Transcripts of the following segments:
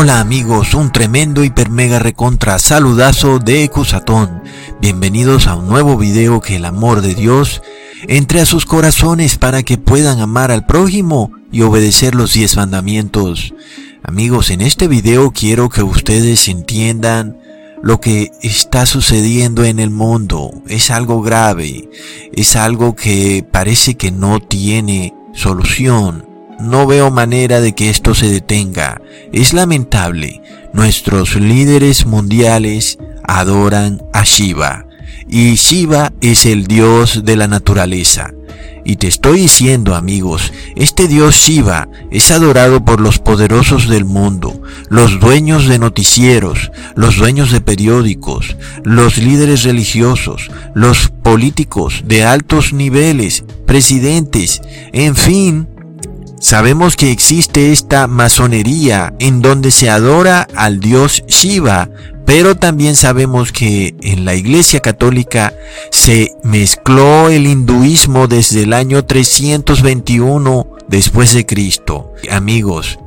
Hola amigos, un tremendo hiper mega recontra saludazo de Cusatón. Bienvenidos a un nuevo video que el amor de Dios entre a sus corazones para que puedan amar al prójimo y obedecer los 10 mandamientos. Amigos, en este video quiero que ustedes entiendan lo que está sucediendo en el mundo. Es algo grave, es algo que parece que no tiene solución. No veo manera de que esto se detenga. Es lamentable. Nuestros líderes mundiales adoran a Shiva. Y Shiva es el dios de la naturaleza. Y te estoy diciendo, amigos, este Dios Shiva es adorado por los poderosos del mundo, los dueños de noticieros, los dueños de periódicos, los líderes religiosos, los políticos de altos niveles, presidentes, en fin, Sabemos que existe esta masonería en donde se adora al dios Shiva, pero también sabemos que en la Iglesia Católica se mezcló el hinduismo desde el año 321 después de Cristo. Amigos,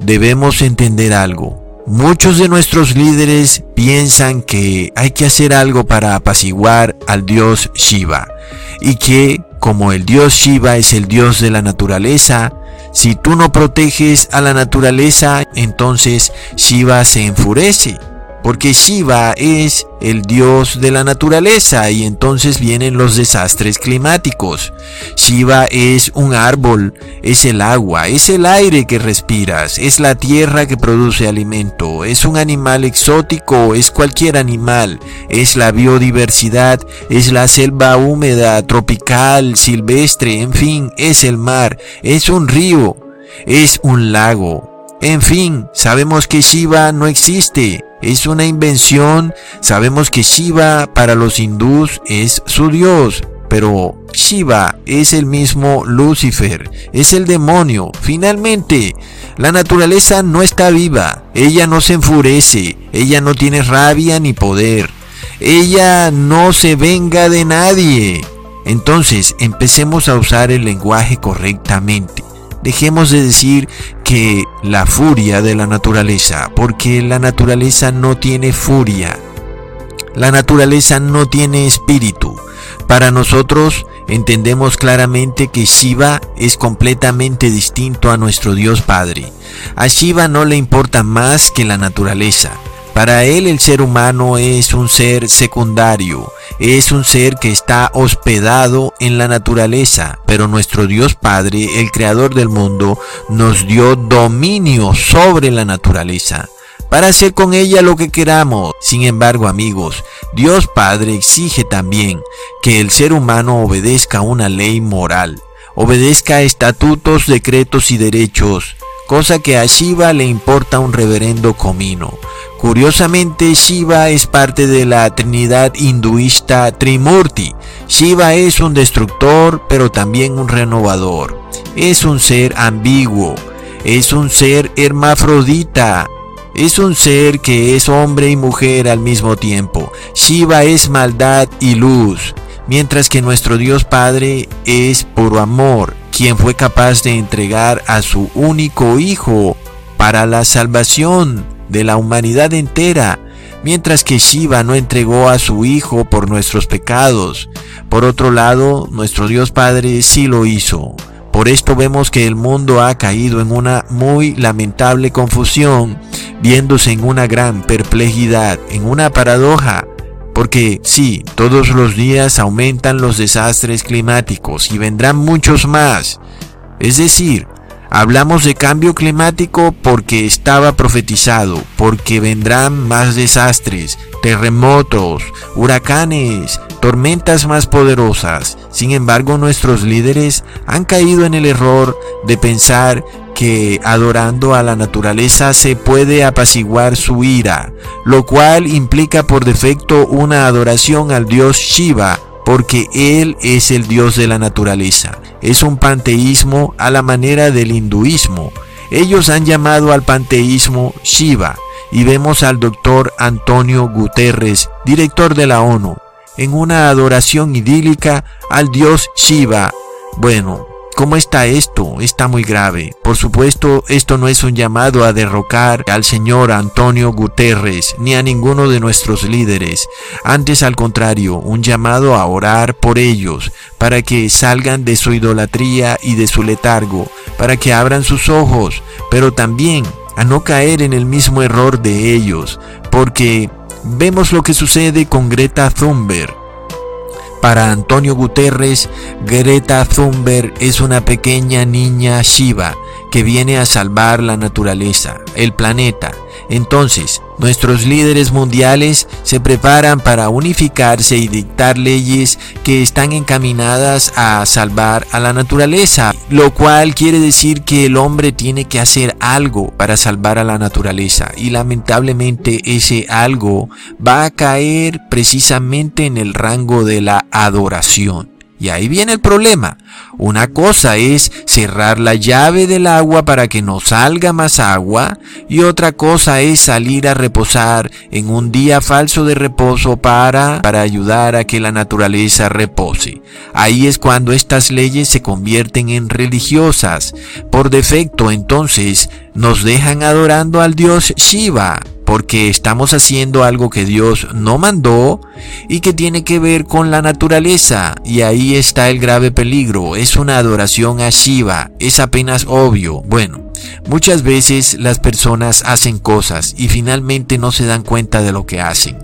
debemos entender algo. Muchos de nuestros líderes piensan que hay que hacer algo para apaciguar al dios Shiva y que como el dios Shiva es el dios de la naturaleza, si tú no proteges a la naturaleza, entonces Shiva se enfurece porque Shiva es el dios de la naturaleza y entonces vienen los desastres climáticos. Shiva es un árbol, es el agua, es el aire que respiras, es la tierra que produce alimento, es un animal exótico, es cualquier animal, es la biodiversidad, es la selva húmeda, tropical, silvestre, en fin, es el mar, es un río, es un lago. En fin, sabemos que Shiva no existe, es una invención. Sabemos que Shiva para los hindús es su dios, pero Shiva es el mismo Lucifer, es el demonio. Finalmente, la naturaleza no está viva, ella no se enfurece, ella no tiene rabia ni poder, ella no se venga de nadie. Entonces, empecemos a usar el lenguaje correctamente. Dejemos de decir que la furia de la naturaleza, porque la naturaleza no tiene furia. La naturaleza no tiene espíritu. Para nosotros entendemos claramente que Shiva es completamente distinto a nuestro Dios Padre. A Shiva no le importa más que la naturaleza. Para él el ser humano es un ser secundario, es un ser que está hospedado en la naturaleza, pero nuestro Dios Padre, el Creador del mundo, nos dio dominio sobre la naturaleza para hacer con ella lo que queramos. Sin embargo, amigos, Dios Padre exige también que el ser humano obedezca una ley moral, obedezca estatutos, decretos y derechos, cosa que a Shiva le importa un reverendo comino. Curiosamente, Shiva es parte de la trinidad hinduista Trimurti. Shiva es un destructor, pero también un renovador. Es un ser ambiguo, es un ser hermafrodita, es un ser que es hombre y mujer al mismo tiempo. Shiva es maldad y luz, mientras que nuestro Dios Padre es puro amor, quien fue capaz de entregar a su único Hijo para la salvación de la humanidad entera, mientras que Shiva no entregó a su Hijo por nuestros pecados. Por otro lado, nuestro Dios Padre sí lo hizo. Por esto vemos que el mundo ha caído en una muy lamentable confusión, viéndose en una gran perplejidad, en una paradoja, porque sí, todos los días aumentan los desastres climáticos y vendrán muchos más. Es decir, Hablamos de cambio climático porque estaba profetizado, porque vendrán más desastres, terremotos, huracanes, tormentas más poderosas. Sin embargo, nuestros líderes han caído en el error de pensar que adorando a la naturaleza se puede apaciguar su ira, lo cual implica por defecto una adoración al dios Shiva porque Él es el Dios de la naturaleza. Es un panteísmo a la manera del hinduismo. Ellos han llamado al panteísmo Shiva y vemos al doctor Antonio Guterres, director de la ONU, en una adoración idílica al dios Shiva. Bueno, ¿cómo está esto? Está muy grave. Por supuesto, esto no es un llamado a derrocar al señor Antonio Guterres ni a ninguno de nuestros líderes. Antes, al contrario, un llamado a orar por ellos, para que salgan de su idolatría y de su letargo, para que abran sus ojos, pero también a no caer en el mismo error de ellos, porque vemos lo que sucede con Greta Thunberg. Para Antonio Guterres, Greta Thunberg es una pequeña niña Shiva que viene a salvar la naturaleza, el planeta. Entonces, Nuestros líderes mundiales se preparan para unificarse y dictar leyes que están encaminadas a salvar a la naturaleza, lo cual quiere decir que el hombre tiene que hacer algo para salvar a la naturaleza y lamentablemente ese algo va a caer precisamente en el rango de la adoración. Y ahí viene el problema. Una cosa es cerrar la llave del agua para que no salga más agua y otra cosa es salir a reposar en un día falso de reposo para, para ayudar a que la naturaleza repose. Ahí es cuando estas leyes se convierten en religiosas. Por defecto entonces nos dejan adorando al dios Shiva porque estamos haciendo algo que Dios no mandó y que tiene que ver con la naturaleza. Y ahí está el grave peligro. Es una adoración a Shiva. Es apenas obvio. Bueno, muchas veces las personas hacen cosas y finalmente no se dan cuenta de lo que hacen.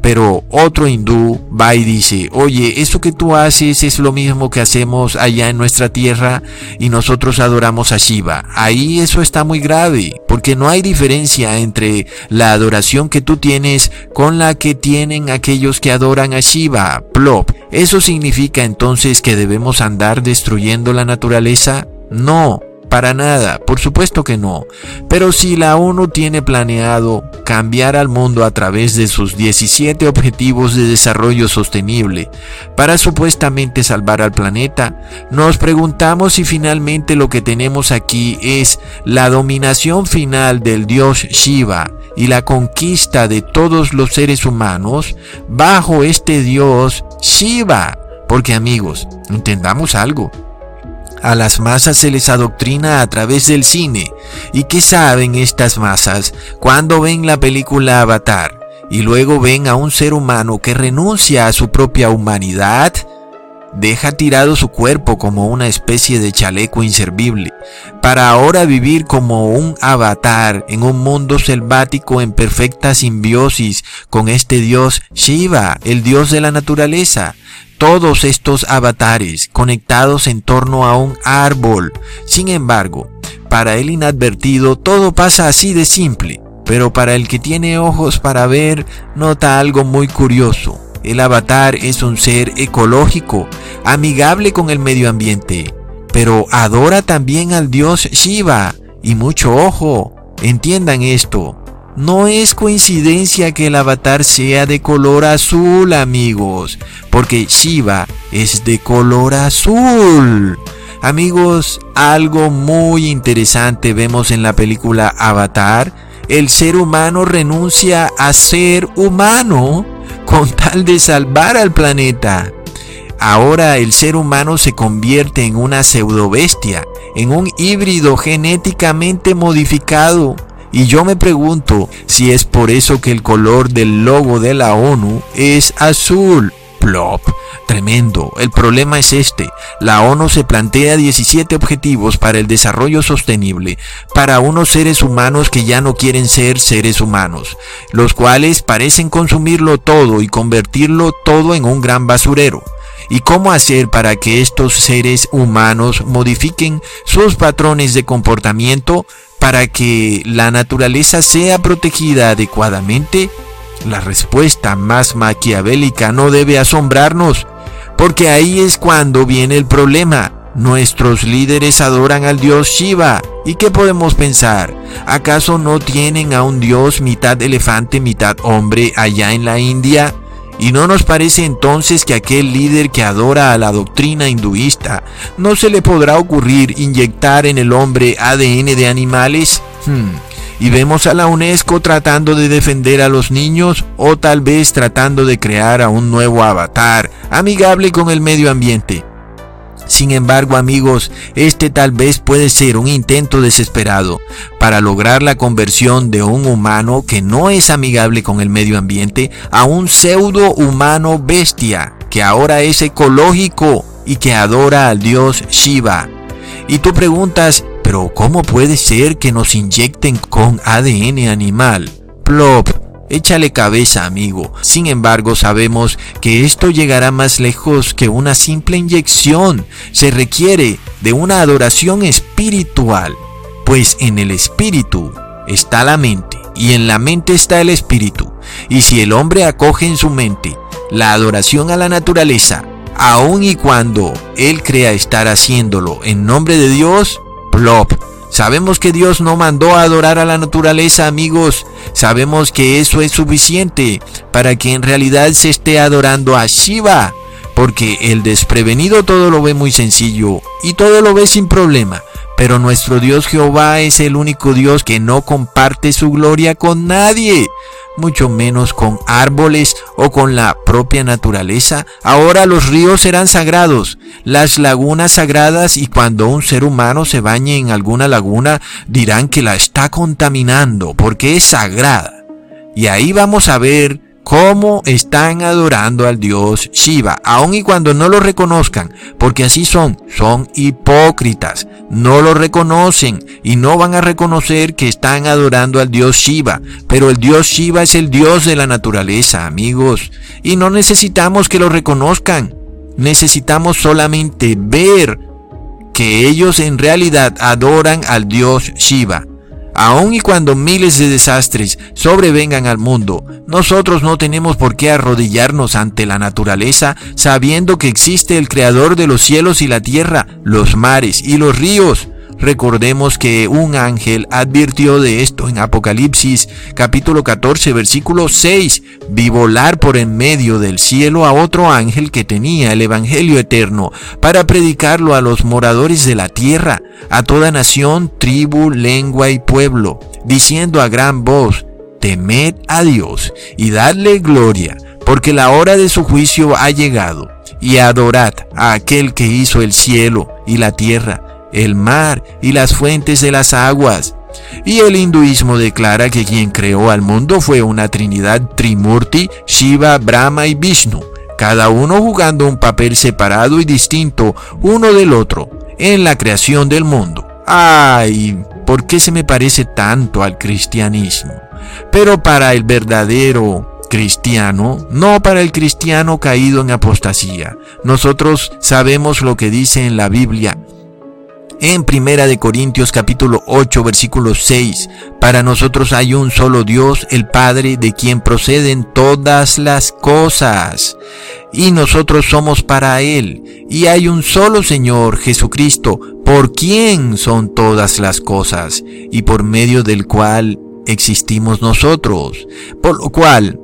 Pero otro hindú va y dice, oye, eso que tú haces es lo mismo que hacemos allá en nuestra tierra y nosotros adoramos a Shiva. Ahí eso está muy grave, porque no hay diferencia entre la adoración que tú tienes con la que tienen aquellos que adoran a Shiva. Plop. ¿Eso significa entonces que debemos andar destruyendo la naturaleza? No, para nada, por supuesto que no. Pero si la ONU tiene planeado cambiar al mundo a través de sus 17 objetivos de desarrollo sostenible para supuestamente salvar al planeta, nos preguntamos si finalmente lo que tenemos aquí es la dominación final del dios Shiva y la conquista de todos los seres humanos bajo este dios Shiva. Porque amigos, entendamos algo. A las masas se les adoctrina a través del cine. ¿Y qué saben estas masas cuando ven la película Avatar y luego ven a un ser humano que renuncia a su propia humanidad? Deja tirado su cuerpo como una especie de chaleco inservible, para ahora vivir como un avatar en un mundo selvático en perfecta simbiosis con este dios Shiva, el dios de la naturaleza, todos estos avatares conectados en torno a un árbol. Sin embargo, para el inadvertido todo pasa así de simple, pero para el que tiene ojos para ver nota algo muy curioso. El avatar es un ser ecológico, amigable con el medio ambiente, pero adora también al dios Shiva. Y mucho ojo, entiendan esto, no es coincidencia que el avatar sea de color azul, amigos, porque Shiva es de color azul. Amigos, algo muy interesante vemos en la película Avatar. El ser humano renuncia a ser humano con tal de salvar al planeta. Ahora el ser humano se convierte en una pseudobestia, en un híbrido genéticamente modificado y yo me pregunto si es por eso que el color del logo de la ONU es azul. Plop. Tremendo. El problema es este. La ONU se plantea 17 objetivos para el desarrollo sostenible para unos seres humanos que ya no quieren ser seres humanos, los cuales parecen consumirlo todo y convertirlo todo en un gran basurero. ¿Y cómo hacer para que estos seres humanos modifiquen sus patrones de comportamiento para que la naturaleza sea protegida adecuadamente? La respuesta más maquiavélica no debe asombrarnos, porque ahí es cuando viene el problema. Nuestros líderes adoran al dios Shiva. ¿Y qué podemos pensar? ¿Acaso no tienen a un dios mitad elefante, mitad hombre allá en la India? ¿Y no nos parece entonces que aquel líder que adora a la doctrina hinduista no se le podrá ocurrir inyectar en el hombre ADN de animales? Hmm. Y vemos a la UNESCO tratando de defender a los niños o tal vez tratando de crear a un nuevo avatar amigable con el medio ambiente. Sin embargo, amigos, este tal vez puede ser un intento desesperado para lograr la conversión de un humano que no es amigable con el medio ambiente a un pseudo humano bestia que ahora es ecológico y que adora al dios Shiva. Y tú preguntas, pero ¿cómo puede ser que nos inyecten con ADN animal? Plop, Échale cabeza, amigo. Sin embargo, sabemos que esto llegará más lejos que una simple inyección. Se requiere de una adoración espiritual, pues en el espíritu está la mente y en la mente está el espíritu. Y si el hombre acoge en su mente la adoración a la naturaleza, aun y cuando él crea estar haciéndolo en nombre de Dios, plop, Sabemos que Dios no mandó a adorar a la naturaleza, amigos. Sabemos que eso es suficiente para que en realidad se esté adorando a Shiva. Porque el desprevenido todo lo ve muy sencillo y todo lo ve sin problema. Pero nuestro Dios Jehová es el único Dios que no comparte su gloria con nadie mucho menos con árboles o con la propia naturaleza. Ahora los ríos serán sagrados, las lagunas sagradas y cuando un ser humano se bañe en alguna laguna dirán que la está contaminando porque es sagrada. Y ahí vamos a ver cómo están adorando al dios Shiva, aun y cuando no lo reconozcan, porque así son, son hipócritas, no lo reconocen y no van a reconocer que están adorando al dios Shiva, pero el dios Shiva es el dios de la naturaleza, amigos, y no necesitamos que lo reconozcan, necesitamos solamente ver que ellos en realidad adoran al dios Shiva. Aun y cuando miles de desastres sobrevengan al mundo, nosotros no tenemos por qué arrodillarnos ante la naturaleza sabiendo que existe el Creador de los cielos y la tierra, los mares y los ríos. Recordemos que un ángel advirtió de esto en Apocalipsis capítulo 14 versículo 6. Vi volar por en medio del cielo a otro ángel que tenía el Evangelio eterno para predicarlo a los moradores de la tierra, a toda nación, tribu, lengua y pueblo, diciendo a gran voz, temed a Dios y dadle gloria, porque la hora de su juicio ha llegado, y adorad a aquel que hizo el cielo y la tierra el mar y las fuentes de las aguas. Y el hinduismo declara que quien creó al mundo fue una trinidad Trimurti, Shiva, Brahma y Vishnu, cada uno jugando un papel separado y distinto uno del otro en la creación del mundo. ¡Ay! ¿Por qué se me parece tanto al cristianismo? Pero para el verdadero cristiano, no para el cristiano caído en apostasía. Nosotros sabemos lo que dice en la Biblia en Primera de Corintios capítulo 8 versículo 6, para nosotros hay un solo Dios, el Padre, de quien proceden todas las cosas, y nosotros somos para Él, y hay un solo Señor, Jesucristo, por quien son todas las cosas, y por medio del cual existimos nosotros, por lo cual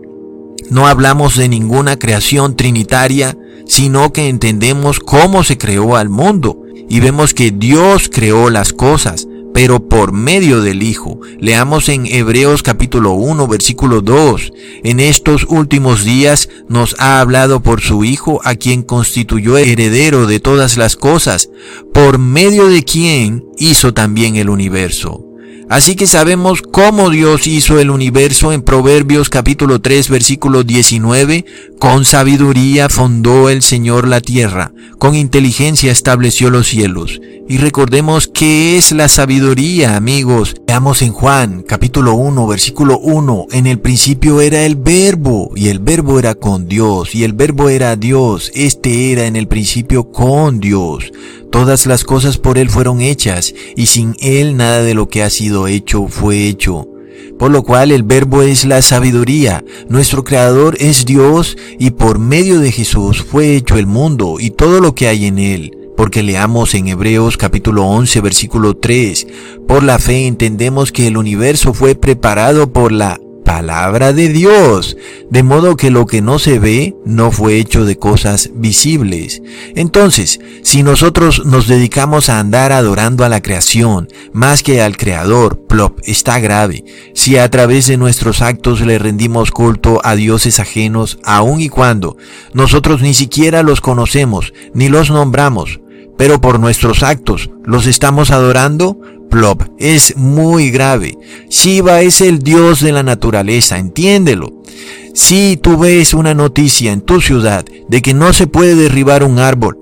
no hablamos de ninguna creación trinitaria, sino que entendemos cómo se creó al mundo y vemos que Dios creó las cosas, pero por medio del Hijo. Leamos en Hebreos capítulo 1 versículo 2. En estos últimos días nos ha hablado por su Hijo, a quien constituyó heredero de todas las cosas, por medio de quien hizo también el universo. Así que sabemos cómo Dios hizo el universo en Proverbios capítulo 3 versículo 19. Con sabiduría fundó el Señor la tierra, con inteligencia estableció los cielos. Y recordemos qué es la sabiduría, amigos. Veamos en Juan capítulo 1 versículo 1. En el principio era el verbo, y el verbo era con Dios, y el verbo era Dios. Este era en el principio con Dios. Todas las cosas por Él fueron hechas, y sin Él nada de lo que ha sido hecho fue hecho. Por lo cual el verbo es la sabiduría, nuestro Creador es Dios, y por medio de Jesús fue hecho el mundo y todo lo que hay en él. Porque leamos en Hebreos capítulo 11 versículo 3, por la fe entendemos que el universo fue preparado por la palabra de Dios, de modo que lo que no se ve no fue hecho de cosas visibles. Entonces, si nosotros nos dedicamos a andar adorando a la creación más que al Creador, plop, está grave. Si a través de nuestros actos le rendimos culto a dioses ajenos, aun y cuando nosotros ni siquiera los conocemos ni los nombramos, pero por nuestros actos los estamos adorando, plop, es muy grave. Shiva es el dios de la naturaleza, entiéndelo. Si tú ves una noticia en tu ciudad de que no se puede derribar un árbol,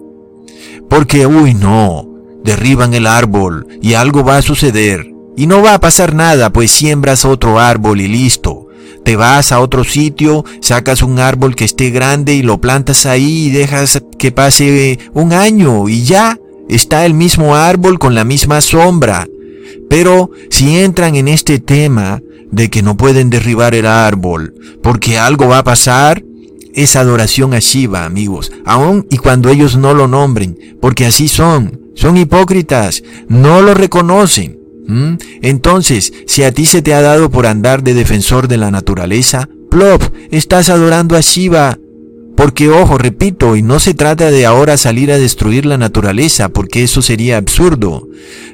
porque, uy, no, derriban el árbol y algo va a suceder, y no va a pasar nada, pues siembras otro árbol y listo. Te vas a otro sitio, sacas un árbol que esté grande y lo plantas ahí y dejas que pase un año y ya está el mismo árbol con la misma sombra. Pero si entran en este tema de que no pueden derribar el árbol porque algo va a pasar, es adoración a Shiva, amigos, aun y cuando ellos no lo nombren, porque así son, son hipócritas, no lo reconocen. ¿Mm? Entonces, si a ti se te ha dado por andar de defensor de la naturaleza, plop, estás adorando a Shiva. Porque ojo, repito, y no se trata de ahora salir a destruir la naturaleza, porque eso sería absurdo.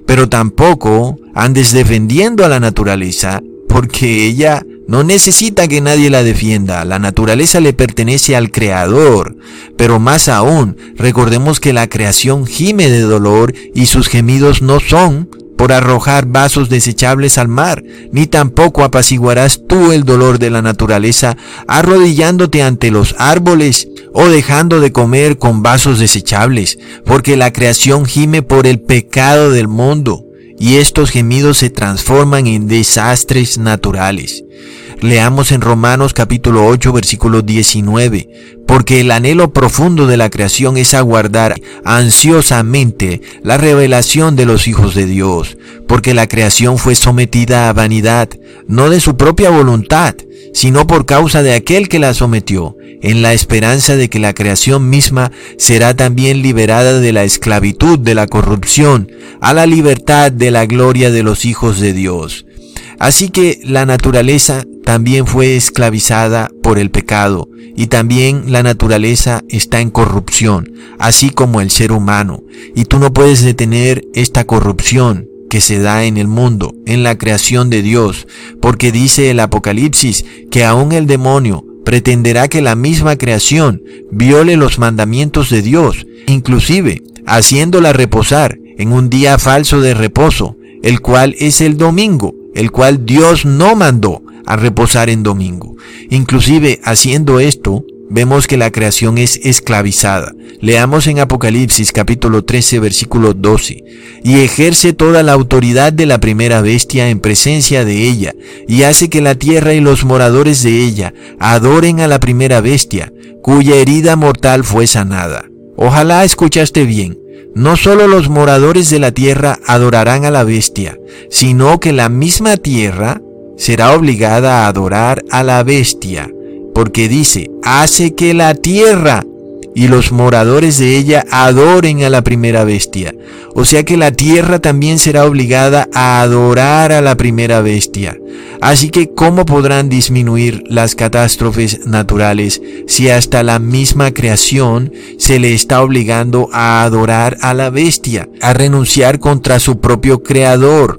Pero tampoco andes defendiendo a la naturaleza, porque ella no necesita que nadie la defienda. La naturaleza le pertenece al Creador. Pero más aún, recordemos que la creación gime de dolor y sus gemidos no son por arrojar vasos desechables al mar, ni tampoco apaciguarás tú el dolor de la naturaleza arrodillándote ante los árboles o dejando de comer con vasos desechables, porque la creación gime por el pecado del mundo, y estos gemidos se transforman en desastres naturales. Leamos en Romanos capítulo 8 versículo 19, porque el anhelo profundo de la creación es aguardar ansiosamente la revelación de los hijos de Dios, porque la creación fue sometida a vanidad, no de su propia voluntad, sino por causa de aquel que la sometió, en la esperanza de que la creación misma será también liberada de la esclavitud de la corrupción, a la libertad de la gloria de los hijos de Dios. Así que la naturaleza también fue esclavizada por el pecado y también la naturaleza está en corrupción, así como el ser humano. Y tú no puedes detener esta corrupción que se da en el mundo, en la creación de Dios, porque dice el Apocalipsis que aún el demonio pretenderá que la misma creación viole los mandamientos de Dios, inclusive haciéndola reposar en un día falso de reposo, el cual es el domingo, el cual Dios no mandó a reposar en domingo. Inclusive haciendo esto, vemos que la creación es esclavizada. Leamos en Apocalipsis capítulo 13 versículo 12. Y ejerce toda la autoridad de la primera bestia en presencia de ella, y hace que la tierra y los moradores de ella adoren a la primera bestia, cuya herida mortal fue sanada. Ojalá escuchaste bien. No solo los moradores de la tierra adorarán a la bestia, sino que la misma tierra será obligada a adorar a la bestia, porque dice, hace que la tierra y los moradores de ella adoren a la primera bestia. O sea que la tierra también será obligada a adorar a la primera bestia. Así que, ¿cómo podrán disminuir las catástrofes naturales si hasta la misma creación se le está obligando a adorar a la bestia, a renunciar contra su propio creador?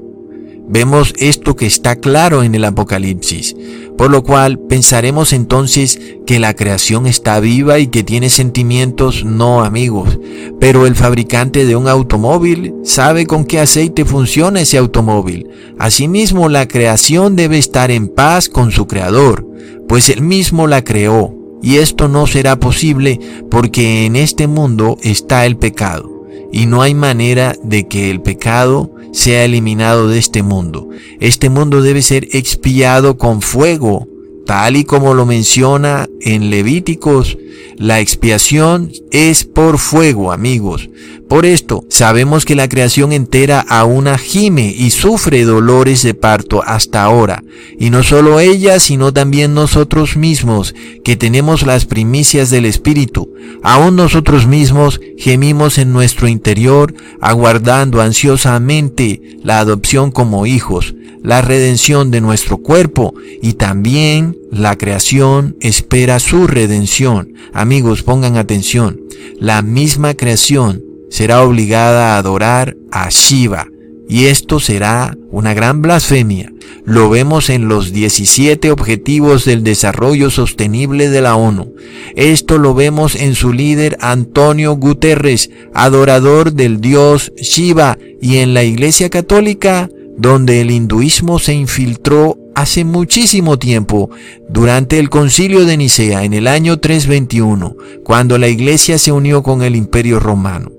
Vemos esto que está claro en el Apocalipsis, por lo cual pensaremos entonces que la creación está viva y que tiene sentimientos, no amigos, pero el fabricante de un automóvil sabe con qué aceite funciona ese automóvil. Asimismo, la creación debe estar en paz con su creador, pues él mismo la creó, y esto no será posible porque en este mundo está el pecado, y no hay manera de que el pecado sea eliminado de este mundo. Este mundo debe ser expiado con fuego, tal y como lo menciona en Levíticos. La expiación es por fuego, amigos. Por esto, sabemos que la creación entera aún gime y sufre dolores de parto hasta ahora. Y no solo ella, sino también nosotros mismos, que tenemos las primicias del Espíritu. Aún nosotros mismos gemimos en nuestro interior, aguardando ansiosamente la adopción como hijos, la redención de nuestro cuerpo y también la creación espera su redención. Amigos, pongan atención. La misma creación será obligada a adorar a Shiva. y esto será una gran blasfemia. Lo vemos en los 17 Objetivos del Desarrollo Sostenible de la ONU. Esto lo vemos en su líder Antonio Guterres, adorador del dios Shiva, y en la Iglesia Católica, donde el hinduismo se infiltró hace muchísimo tiempo, durante el concilio de Nicea en el año 321, cuando la Iglesia se unió con el Imperio Romano.